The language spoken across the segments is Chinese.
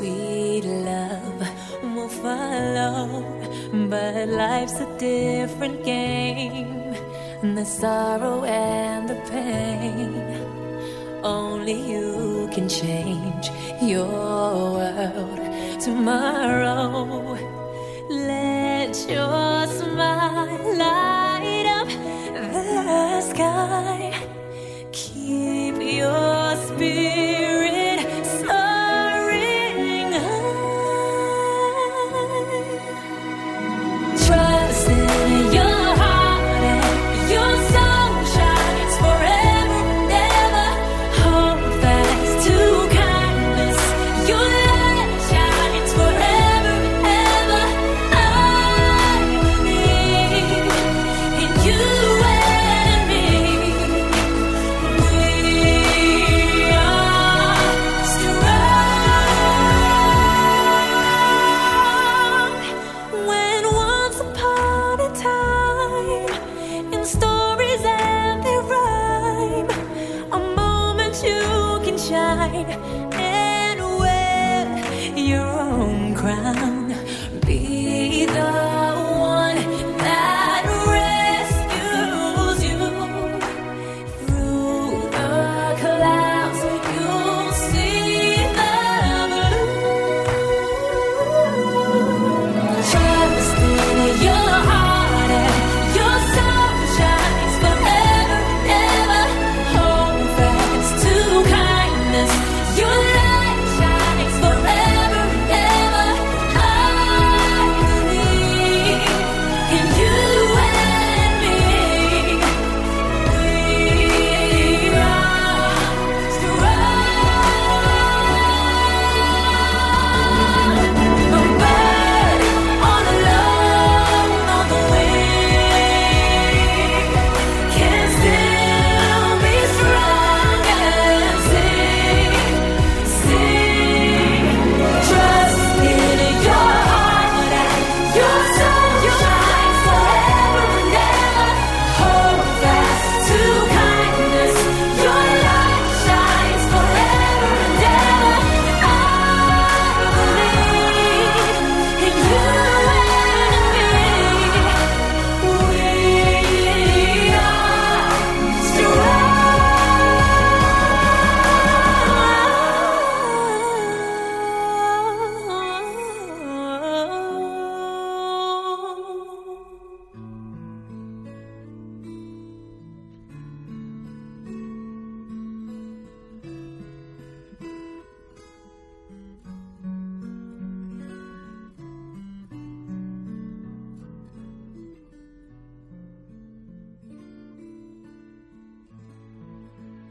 sweet love will follow. But life's a different game, and the sorrow and the pain. Only you can change your world tomorrow. Let your smile light up the sky. Keep your spirit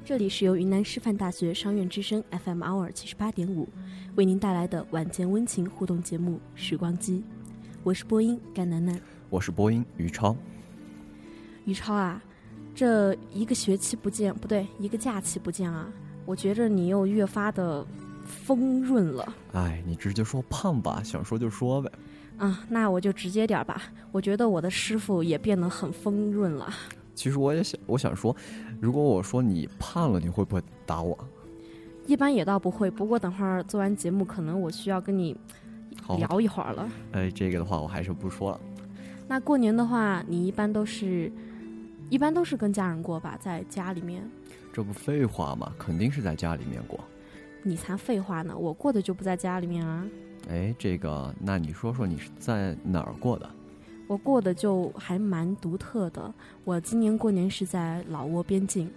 这里是由云南师范大学商院之声 FM Hour 七十八点五为您带来的晚间温情互动节目《时光机》，我是播音甘楠楠。我是播音于超。于超啊，这一个学期不见，不对，一个假期不见啊，我觉着你又越发的丰润了哎，你直接说胖吧，想说就说呗。啊。那我就直接点吧，我觉得我的师傅也变得很丰润了。其实我也想，我想说，如果我说你胖了，你会不会打我？一般也倒不会，不过等会儿做完节目，可能我需要跟你，聊一会儿了。哎，这个的话我还是不说了。那过年的话，你一般都是，一般都是跟家人过吧，在家里面。这不废话吗？肯定是在家里面过。你才废话呢，我过的就不在家里面啊，哎，这个，那你说说你是在哪儿过的？我过得就还蛮独特的。我今年过年是在老挝边境，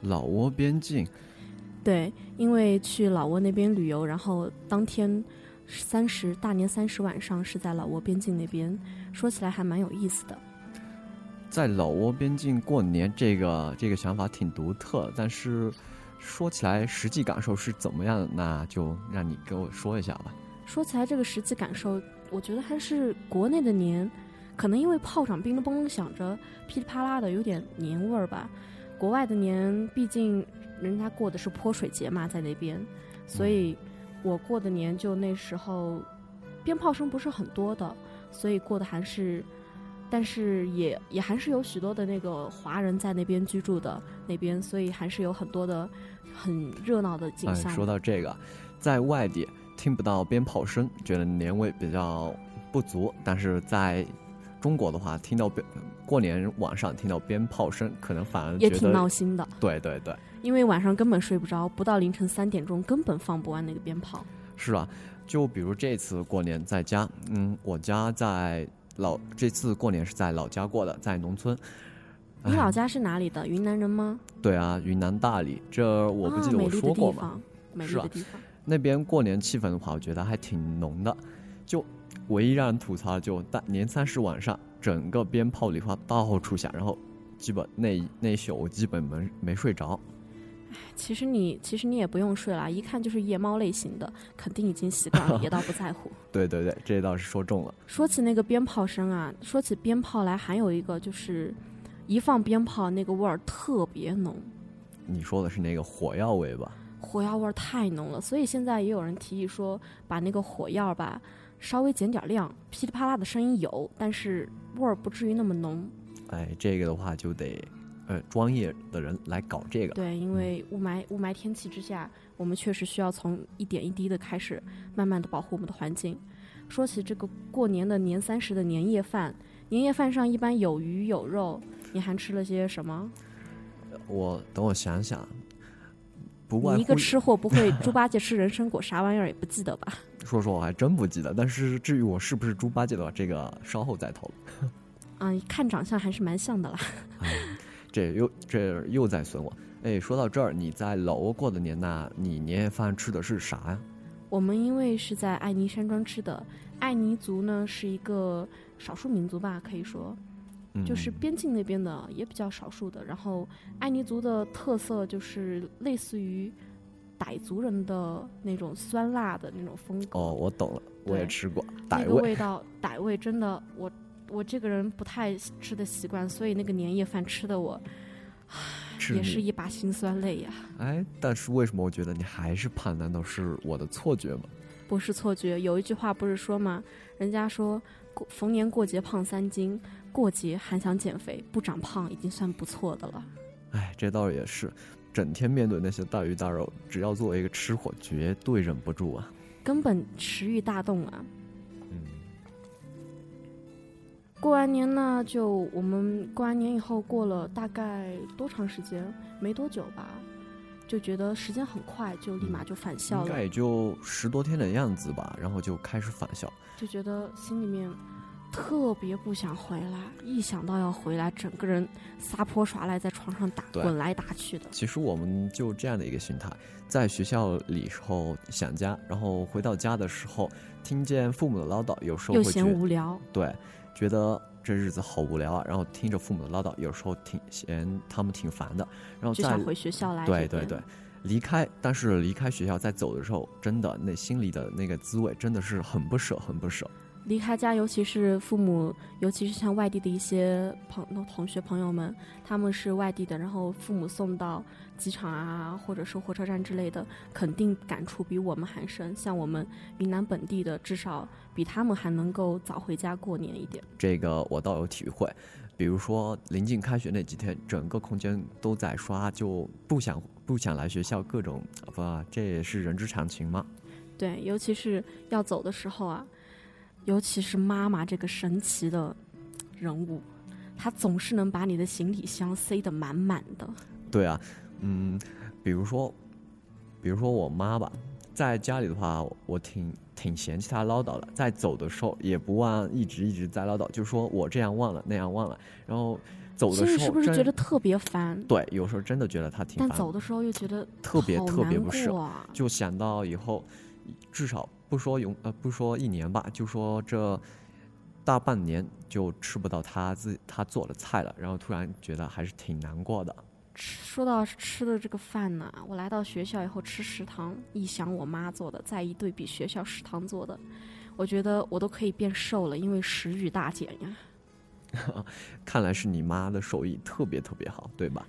老挝边境，对，因为去老挝那边旅游，然后当天三十大年三十晚上是在老挝边境那边，说起来还蛮有意思的。在老挝边境过年，这个这个想法挺独特，但是说起来实际感受是怎么样的，那就让你给我说一下吧。说起来这个实际感受，我觉得还是国内的年，可能因为炮仗乒咚乓响着，噼里啪啦的有点年味儿吧。国外的年，毕竟人家过的是泼水节嘛，在那边，所以我过的年就那时候鞭炮声不是很多的，所以过的还是，但是也也还是有许多的那个华人在那边居住的那边，所以还是有很多的很热闹的景哎，象。说到这个，在外地听不到鞭炮声，觉得年味比较不足；但是在中国的话，听到鞭过年晚上听到鞭炮声，可能反而也挺闹心的，对对对，因为晚上根本睡不着，不到凌晨三点钟根本放不完那个鞭炮。是啊。就比如这次过年在家，嗯，我家在老这次过年是在老家过的，在农村。哎你老家是哪里的？云南人吗？对啊，云南大理，这我不记得我啊美丽的说过吗？地方，美丽是啊的地方。那边过年气氛的话，我觉得还挺浓的。就唯一让人吐槽的就大年三十晚上，整个鞭炮礼花到处响，然后基本那那一宿我基本没没睡着。其实你其实你也不用睡了，一看就是夜猫类型的，肯定已经习惯了，也倒不在乎。对对对，这倒是说中了。说起那个鞭炮声啊，说起鞭炮来，还有一个就是，一放鞭炮那个味儿特别浓，你说的是那个火药味吧？火药味儿太浓了。所以现在也有人提议说，把那个火药吧稍微减点量，噼里啪啦的声音有，但是味儿不至于那么浓。哎，这个的话就得呃专业的人来搞这个。对，因为雾霾雾霾天气之下，我们确实需要从一点一滴的开始，慢慢的保护我们的环境。说起这个过年的年三十的年夜饭，年夜饭上一般有鱼有肉，你还吃了些什么？我等我想想，不外你一个吃货不会猪八戒吃人参果啥玩意儿也不记得吧？说说我还真不记得。但是至于我是不是猪八戒的话，这个稍后再讨论。啊，看长相还是蛮像的啦。这又这又在损我。哎，说到这儿，你在老挝过的年呐，你年夜饭吃的是啥呀？我们因为是在爱尼山庄吃的，爱尼族呢是一个少数民族吧，可以说，嗯、就是边境那边的也比较少数的。然后爱尼族的特色就是类似于傣族人的那种酸辣的那种风格。哦，我懂了，我也吃过那傣味。个味道，傣味真的，我我这个人不太吃的习惯，所以那个年夜饭吃的我也是一把辛酸泪呀、哎，但是为什么我觉得你还是胖？难道是我的错觉吗？不是错觉。有一句话不是说吗？人家说过逢年过节胖三斤，过节还想减肥，不长胖已经算不错的了。哎，这倒也是，整天面对那些大鱼大肉，只要作为一个吃货，绝对忍不住啊。根本食欲大动啊！嗯，过完年呢，就我们过完年以后，过了大概多长时间？没多久吧，就觉得时间很快，就立马就返校了应该，也就十多天的样子吧，然后就开始返校。就觉得心里面特别不想回来，一想到要回来，整个人撒泼耍赖，在床上打滚来打去的。其实我们就这样的一个心态，在学校里时候想家，然后回到家的时候听见父母的唠叨，有时候又嫌无聊，对，觉得这日子好无聊啊，然后听着父母的唠叨，有时候挺嫌他们挺烦的，然后再就想回学校来。对对对，，离开，但是离开学校再走的时候，真的那心里的那个滋味真的是很不舍，很不舍。离开家，尤其是父母，尤其是像外地的一些朋同学朋友们，他们是外地的，然后父母送到机场啊，或者是火车站之类的，肯定感触比我们还深。像我们云南本地的，至少比他们还能够早回家过年一点。这个我倒有体会，比如说临近开学那几天，整个空间都在刷，就不想不想来学校，各种不，这也是人之常情嘛。对，尤其是要走的时候啊，尤其是妈妈这个神奇的人物，她总是能把你的行李箱塞得满满的。对啊，嗯，比如说，比如说我妈吧，在家里的话，我挺挺嫌弃她唠叨的，在走的时候也不忘一直一直在唠叨，就说我这样忘了那样忘了，然后走的时候真是不是觉得特别烦？对，有时候真的觉得她挺但，走的时候又觉得特别特别不舍。就想到以后，至少不说永呃不说一年吧，就说这大半年就吃不到他自他做的菜了，然后突然觉得还是挺难过的。吃说到吃的这个饭呢，我来到学校以后吃食堂，一想我妈做的，再一对比学校食堂做的，我觉得我都可以变瘦了，因为食欲大减呀。看来是你妈的手艺特别特别好，对吧？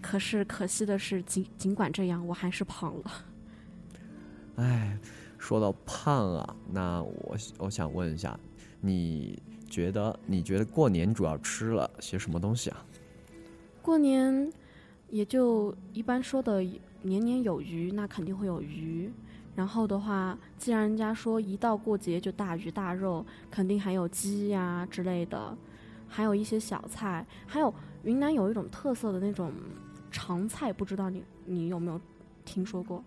可是可惜的是，尽尽管这样，我还是胖了。哎，说到胖啊，那我我想问一下，你觉得你觉得过年主要吃了些什么东西啊？过年也就一般说的年年有余，那肯定会有鱼。然后的话，既然人家说一到过节就大鱼大肉，肯定还有鸡呀、之类的，还有一些小菜，还有云南有一种特色的那种长菜，不知道你你有没有听说过？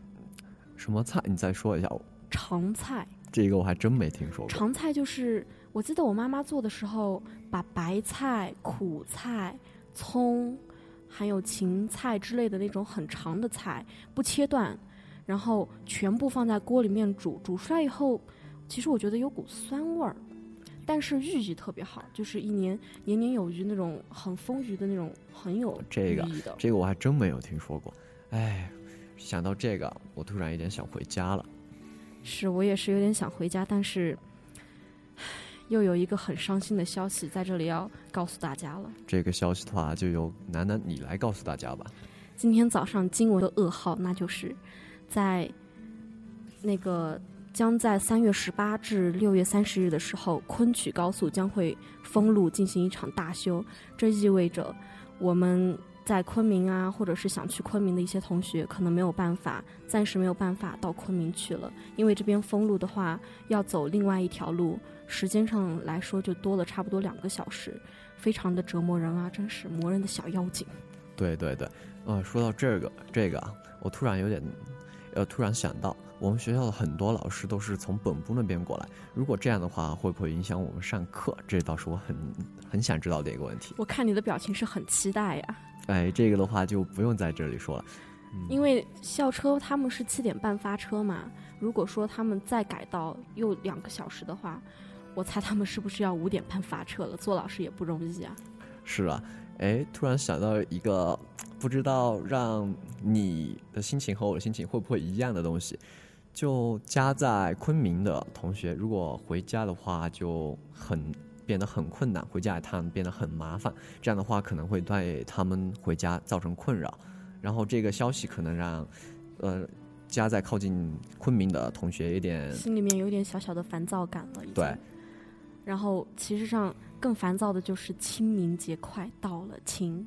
什么菜？你再说一下，长菜，这个我还真没听说过。长菜就是我记得我妈妈做的时候，把白菜、苦菜、葱，还有芹菜之类的那种很长的菜不切断，然后全部放在锅里面煮，煮出来以后，其实我觉得有股酸味儿，但是寓意特别好，就是一年年年有余那种很丰腴的那种，很有这个。这个我还真没有听说过。哎，想到这个，我突然有点想回家了。是我也是有点想回家，但是又有一个很伤心的消息在这里要告诉大家了。这个消息的话，就由楠楠你来告诉大家吧。今天早上惊闻的噩耗，那就是在那个将在三月十八至六月三十日的时候，昆曲高速将会封路进行一场大修。这意味着我们在昆明啊，或者是想去昆明的一些同学，可能没有办法，暂时没有办法到昆明去了，因为这边封路的话，要走另外一条路，时间上来说就多了差不多两个小时，非常的折磨人啊，真是磨人的小妖精。对对对，呃，说到这个这个啊，我突然有点，呃，突然想到，我们学校的很多老师都是从本部那边过来，如果这样的话，会不会影响我们上课？这倒是我很很想知道的一个问题。我看你的表情是很期待呀。哎，这个的话就不用在这里说了。因为校车他们是七点半发车嘛，如果说他们再改到又两个小时的话，我猜他们是不是要五点半发车了？做老师也不容易啊。是啊，哎，突然想到一个，不知道让你的心情和我的心情会不会一样的东西。就家在昆明的同学，如果回家的话，就很变得很困难，回家一趟变得很麻烦。这样的话，可能会对他们回家造成困扰。然后这个消息可能让，呃，家在靠近昆明的同学有点心里面有点小小的烦躁感了，对。然后其实上更烦躁的就是清明节快到了，清。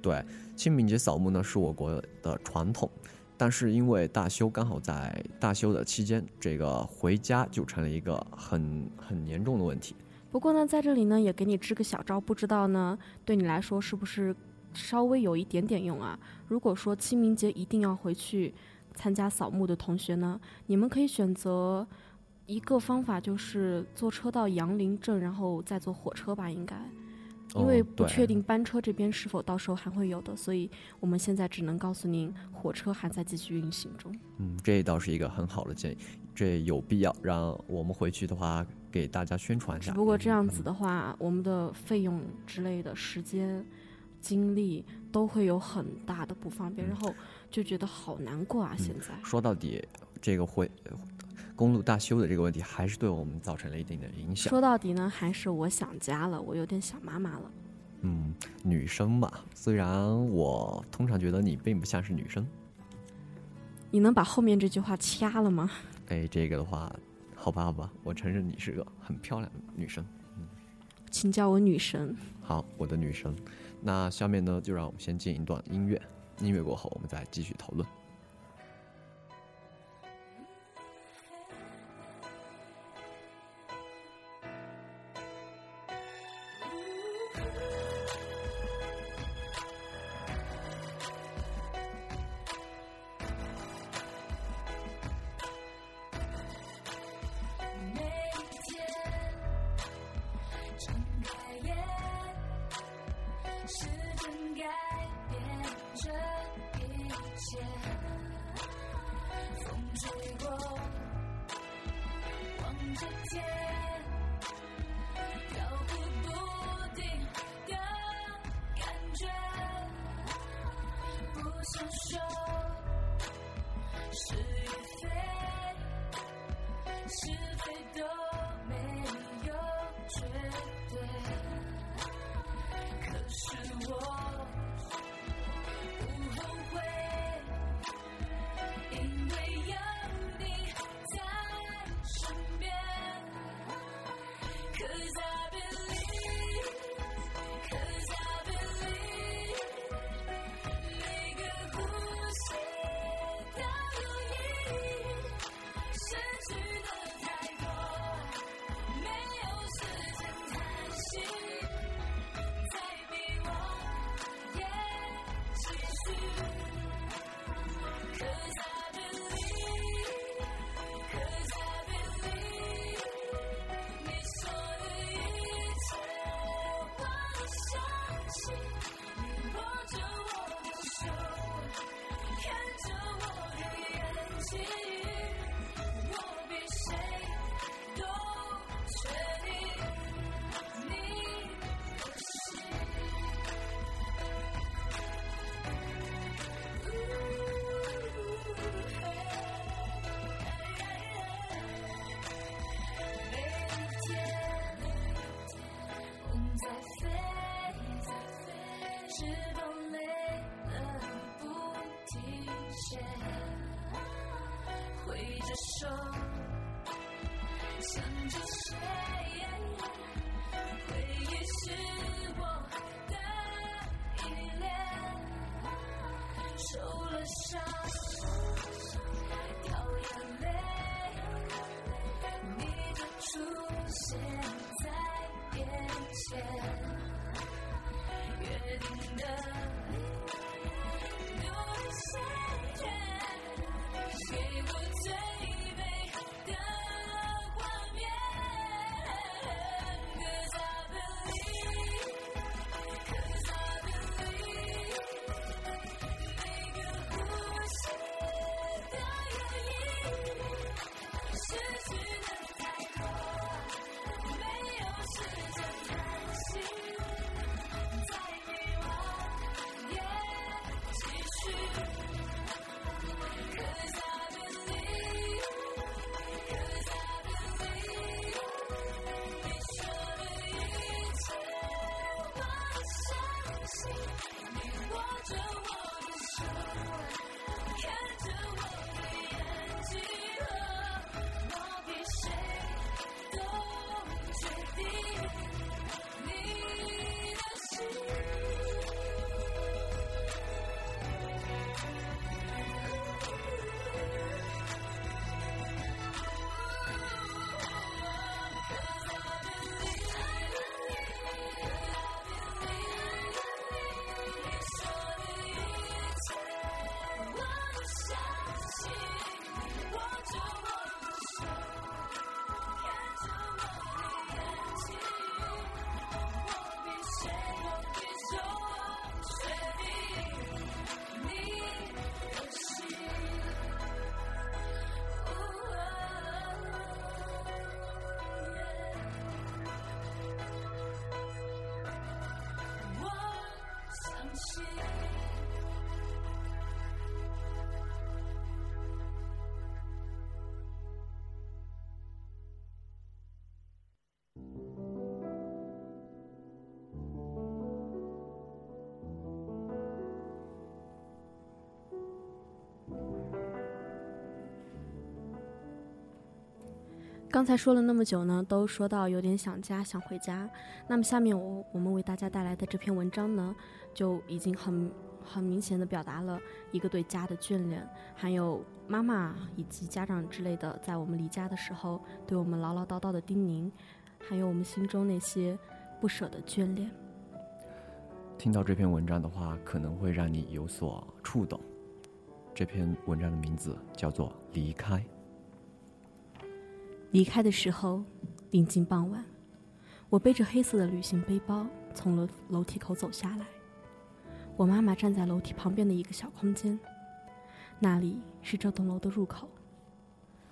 对，清明节扫墓呢是我国的传统，但是因为大修刚好在大修的期间，这个回家就成了一个很很严重的问题。不过呢，在这里呢也给你支个小招，不知道呢对你来说是不是稍微有一点点用啊？如果说清明节一定要回去参加扫墓的同学呢，你们可以选择一个方法，就是坐车到杨林镇，然后再坐火车吧，应该。因为不确定班车这边是否到时候还会有的，所以我们现在只能告诉您，火车还在继续运行中。嗯，这倒是一个很好的建议，这有必要让我们回去的话给大家宣传一下。只不过这样子的话，我们的费用之类的时间、精力都会有很大的不方便，然后就觉得好难过啊！现在说到底，这个回公路大修的这个问题，还是对我们造成了一定的影响。说到底呢，还是我想家了，我有点想妈妈了。嗯，女生嘛，虽然我通常觉得你并不像是女生，你能把后面这句话掐了吗？哎，这个的话，好吧，好吧，我承认你是个很漂亮的女生。嗯请叫我女神。好，我的女神。那下面呢，就让我们先进一段音乐，音乐过后，我们再继续讨论。刚才说了那么久呢，都说到有点想家，想回家。那么下面我我们为大家带来的这篇文章呢，就已经很很明显的表达了一个对家的眷恋，还有妈妈以及家长之类的，在我们离家的时候对我们唠唠叨叨的叮咛，还有我们心中那些不舍的眷恋。听到这篇文章的话，可能会让你有所触动。这篇文章的名字叫做《离开》。离开的时候，临近傍晚，我背着黑色的旅行背包从楼楼梯口走下来。我妈妈站在楼梯旁边的一个小空间，那里是这栋楼的入口。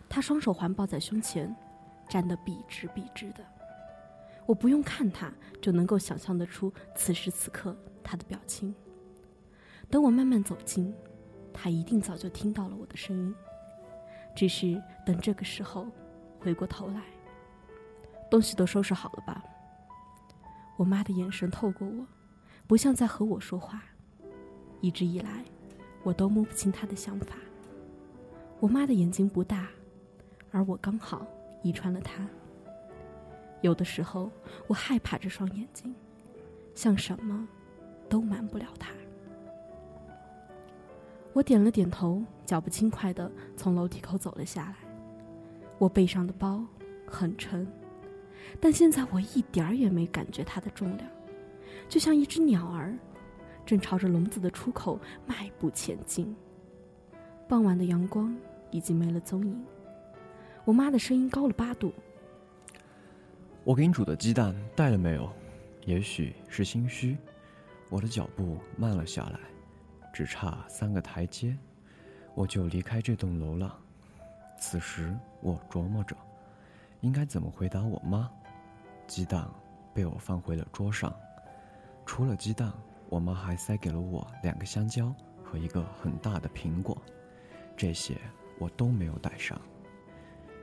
她双手环抱在胸前，站得笔直笔直的。我不用看她，就能够想象得出此时此刻她的表情。等我慢慢走近，她一定早就听到了我的声音，只是等这个时候。回过头来，东西都收拾好了吧？我妈的眼神透过我，不像在和我说话。一直以来，我都摸不清她的想法。我妈的眼睛不大，而我刚好遗传了她。有的时候，我害怕这双眼睛，像什么都瞒不了她。我点了点头，脚步轻快地从楼梯口走了下来。我背上的包很沉，但现在我一点儿也没感觉它的重量，就像一只鸟儿，正朝着笼子的出口迈步前进。傍晚的阳光已经没了踪影，我妈的声音高了八度。我给你煮的鸡蛋带了没有？也许是心虚，我的脚步慢了下来，只差三个台阶，我就离开这栋楼了。此时我琢磨着，应该怎么回答我妈。鸡蛋被我放回了桌上，除了鸡蛋，我妈还塞给了我两个香蕉和一个很大的苹果，这些我都没有带上。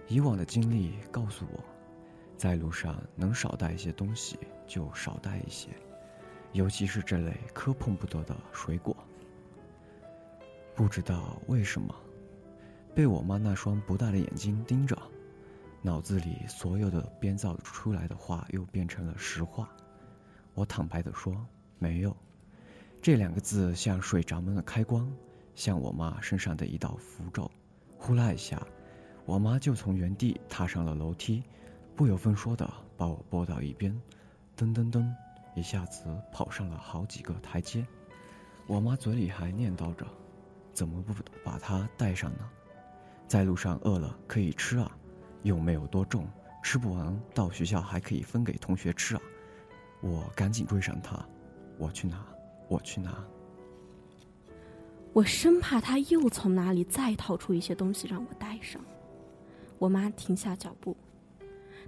以往的经历告诉我，在路上能少带一些东西就少带一些，尤其是这类磕碰不得的水果。不知道为什么。被我妈那双不大的眼睛盯着，脑子里所有的编造出来的话又变成了实话。我坦白地说：“没有。”这两个字像水闸门的开关，像我妈身上的一道符咒。呼啦一下，我妈就从原地踏上了楼梯，不由分说的把我拨到一边，噔噔噔，一下子跑上了好几个台阶。我妈嘴里还念叨着：“怎么不把它带上呢？在路上饿了可以吃啊，又没有多重，吃不完到学校还可以分给同学吃啊。”我赶紧追上他，我去拿，我去拿。我生怕他又从哪里再掏出一些东西让我带上。我妈停下脚步，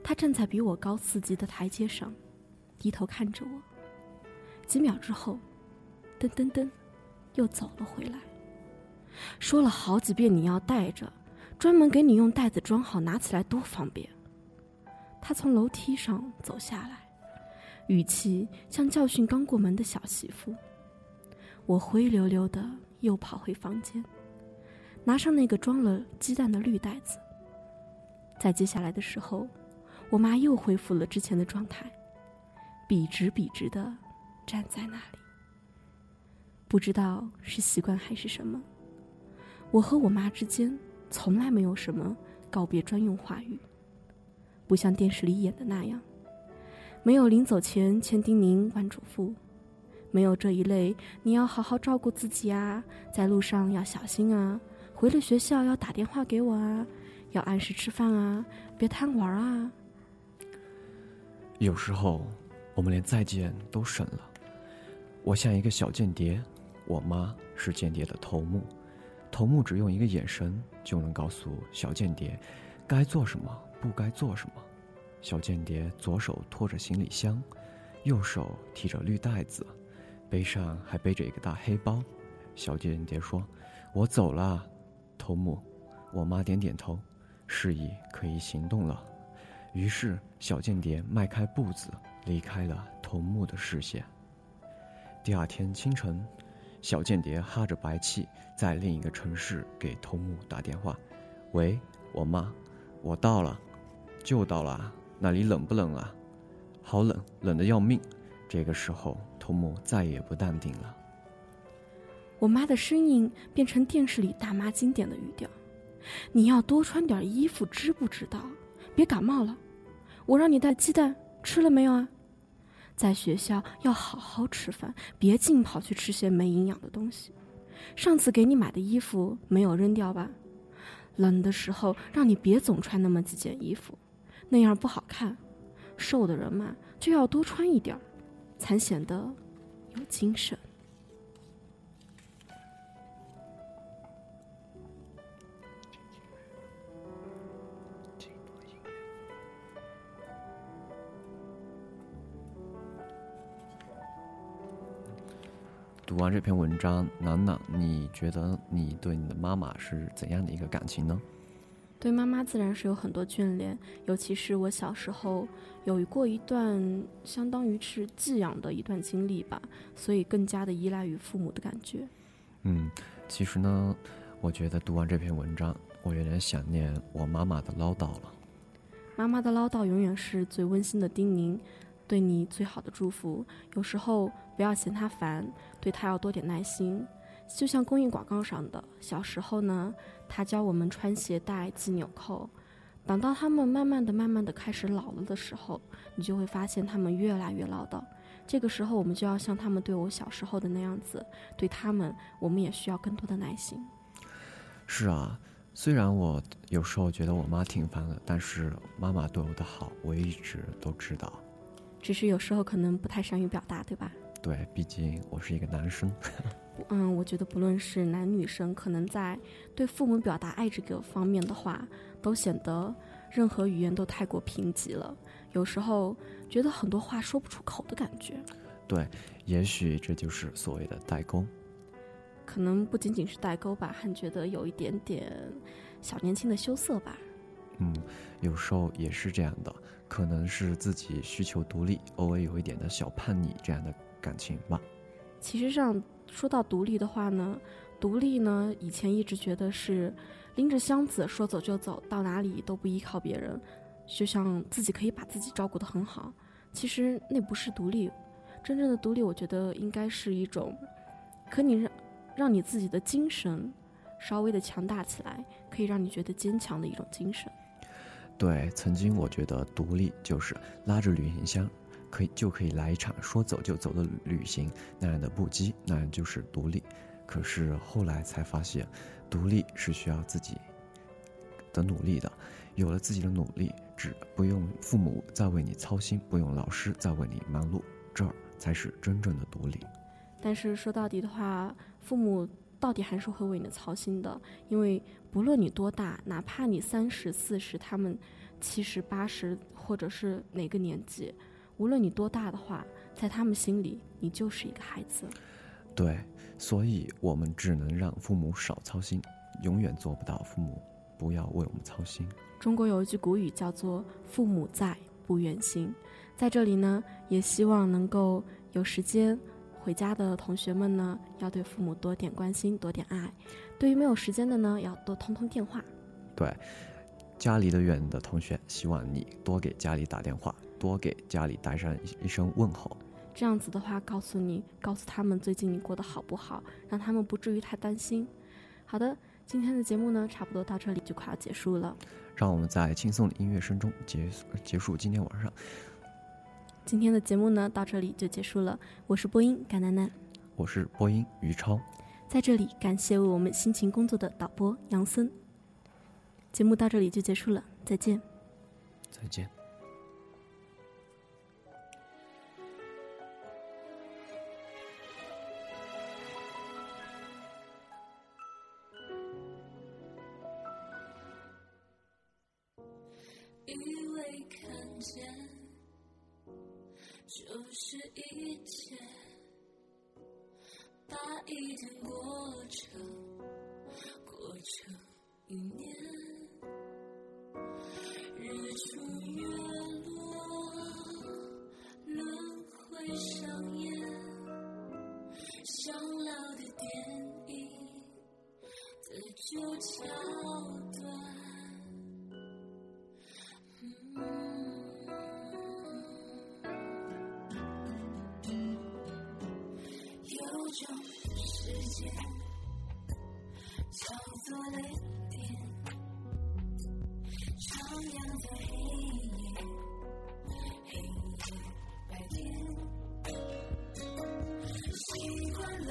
她站在比我高四级的台阶上，低头看着我。几秒之后，噔噔噔，又走了回来。说了好几遍你要带着，专门给你用袋子装好，拿起来多方便。她从楼梯上走下来，语气像教训刚过门的小媳妇。我灰溜溜的又跑回房间，拿上那个装了鸡蛋的绿袋子。在接下来的时候，我妈又恢复了之前的状态，笔直笔直的站在那里。不知道是习惯还是什么，我和我妈之间从来没有什么告别专用话语，不像电视里演的那样，没有临走前千叮咛万嘱咐。没有这一类，你要好好照顾自己啊，在路上要小心啊，回了学校要打电话给我啊，要按时吃饭啊，别贪玩啊。有时候，我们连再见都省了。我像一个小间谍，我妈是间谍的头目，头目只用一个眼神就能告诉小间谍该做什么，不该做什么。小间谍左手拖着行李箱，右手提着绿袋子。背上还背着一个大黑包，小间谍说：“我走了。”头目，我妈点点头，示意可以行动了。于是小间谍迈开步子离开了头目的视线。第二天清晨，小间谍哈着白气在另一个城市给头目打电话：“喂，我妈，我到了，就到了。那里冷不冷啊？好冷，冷的要命。”这个时候。头目再也不淡定了。我妈的声音变成电视里大妈经典的语调：“你要多穿点衣服，知不知道？别感冒了。我让你带鸡蛋，吃了没有啊？在学校要好好吃饭，别净跑去吃些没营养的东西。上次给你买的衣服没有扔掉吧？冷的时候让你别总穿那么几件衣服，那样不好看。瘦的人嘛，就要多穿一点儿。”才显得有精神。读完这篇文章，楠楠，你觉得你对你的妈妈是怎样的一个感情呢？对妈妈自然是有很多眷恋，尤其是我小时候有过一段相当于是寄养的一段经历吧，所以更加的依赖于父母的感觉。嗯，其实呢，我觉得读完这篇文章，我有点想念我妈妈的唠叨了。妈妈的唠叨永远是最温馨的叮咛，对你最好的祝福。有时候不要嫌他烦，对他要多点耐心。就像公益广告上的，小时候呢。他教我们穿鞋带、系纽扣，等到他们慢慢的、慢慢的开始老了的时候，你就会发现他们越来越唠叨。这个时候，我们就要像他们对我小时候的那样子，对他们，我们也需要更多的耐心。是啊，虽然我有时候觉得我妈挺烦的，但是妈妈对我的好，我一直都知道。只是有时候可能不太善于表达，对吧？对，毕竟我是一个男生。嗯，我觉得不论是男女生，可能在对父母表达爱这个方面的话，都显得任何语言都太过贫瘠了。有时候觉得很多话说不出口的感觉。对，也许这就是所谓的代沟。可能不仅仅是代沟吧，还觉得有一点点小年轻的羞涩吧。嗯，有时候也是这样的，可能是自己需求独立，偶尔有一点的小叛逆这样的感情吧。其实上。说到独立的话呢，独立呢，以前一直觉得是拎着箱子说走就走，到哪里都不依靠别人，就像自己可以把自己照顾得很好。其实那不是独立，真正的独立，我觉得应该是一种，可你让让你自己的精神稍微的强大起来，可以让你觉得坚强的一种精神。对，曾经我觉得独立就是拉着旅行箱，可以就可以来一场说走就走的旅行，那样的不羁，那样就是独立。可是后来才发现，独立是需要自己的努力的。有了自己的努力，只不用父母再为你操心，不用老师再为你忙碌，这儿才是真正的独立。但是说到底的话，父母到底还是会为你操心的，因为不论你多大，哪怕你三十四十，他们七十八十，或者是哪个年纪，无论你多大的话，在他们心里，你就是一个孩子。对，所以我们只能让父母少操心，永远做不到父母不要为我们操心。中国有一句古语叫做“父母在，不远行”。在这里呢，也希望能够有时间回家的同学们呢，要对父母多点关心，多点爱；对于没有时间的呢，要多通通电话。对，家离得远的同学，希望你多给家里打电话，多给家里带上一一声问候。这样子的话，告诉你，告诉他们最近你过得好不好，让他们不至于太担心。好的，今天的节目呢，差不多到这里就快要结束了。让我们在轻松的音乐声中结束结束今天晚上。今天的节目呢，到这里就结束了。我是播音甘楠楠，我是播音于超，在这里感谢为我们辛勤工作的导播杨森。节目到这里就结束了，再见。再见。以为看见就是一切，把一天过成过成一年，有种时间叫做泪点，徜徉在黑夜，黑夜白天，习惯了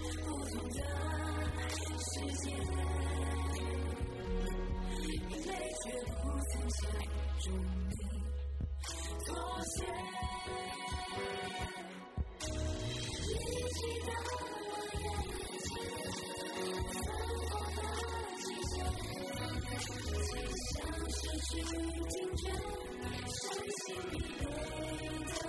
不同的世界，眼泪却不曾想中你妥协。去听觉，伤心疲惫的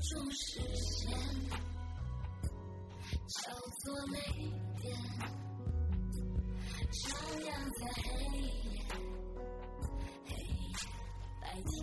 种视线叫做泪点，徜徉在黑夜，黑夜白天，